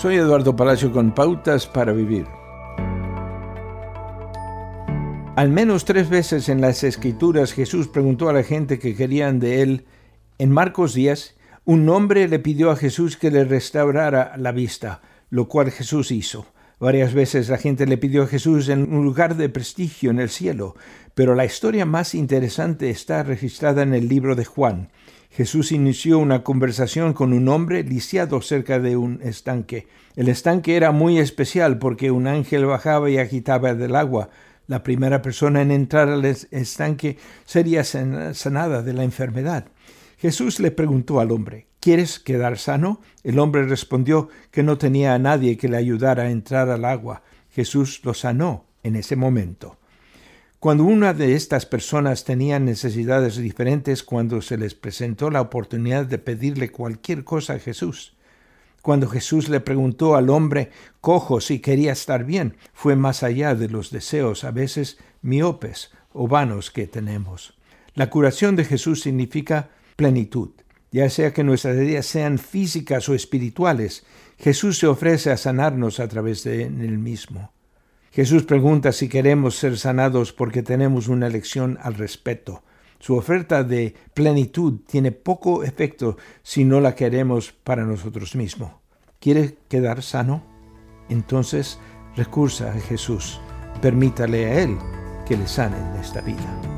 Soy Eduardo Palacio con Pautas para Vivir. Al menos tres veces en las Escrituras Jesús preguntó a la gente que querían de él. En Marcos 10, un hombre le pidió a Jesús que le restaurara la vista, lo cual Jesús hizo. Varias veces la gente le pidió a Jesús en un lugar de prestigio en el cielo, pero la historia más interesante está registrada en el libro de Juan. Jesús inició una conversación con un hombre lisiado cerca de un estanque. El estanque era muy especial porque un ángel bajaba y agitaba del agua. La primera persona en entrar al estanque sería sanada de la enfermedad. Jesús le preguntó al hombre, ¿Quieres quedar sano? El hombre respondió que no tenía a nadie que le ayudara a entrar al agua. Jesús lo sanó en ese momento. Cuando una de estas personas tenía necesidades diferentes, cuando se les presentó la oportunidad de pedirle cualquier cosa a Jesús, cuando Jesús le preguntó al hombre cojo si quería estar bien, fue más allá de los deseos a veces miopes o vanos que tenemos. La curación de Jesús significa plenitud. Ya sea que nuestras heridas sean físicas o espirituales, Jesús se ofrece a sanarnos a través de él mismo. Jesús pregunta si queremos ser sanados porque tenemos una elección al respeto. Su oferta de plenitud tiene poco efecto si no la queremos para nosotros mismos. ¿Quiere quedar sano? Entonces recursa a Jesús. Permítale a Él que le sane en esta vida.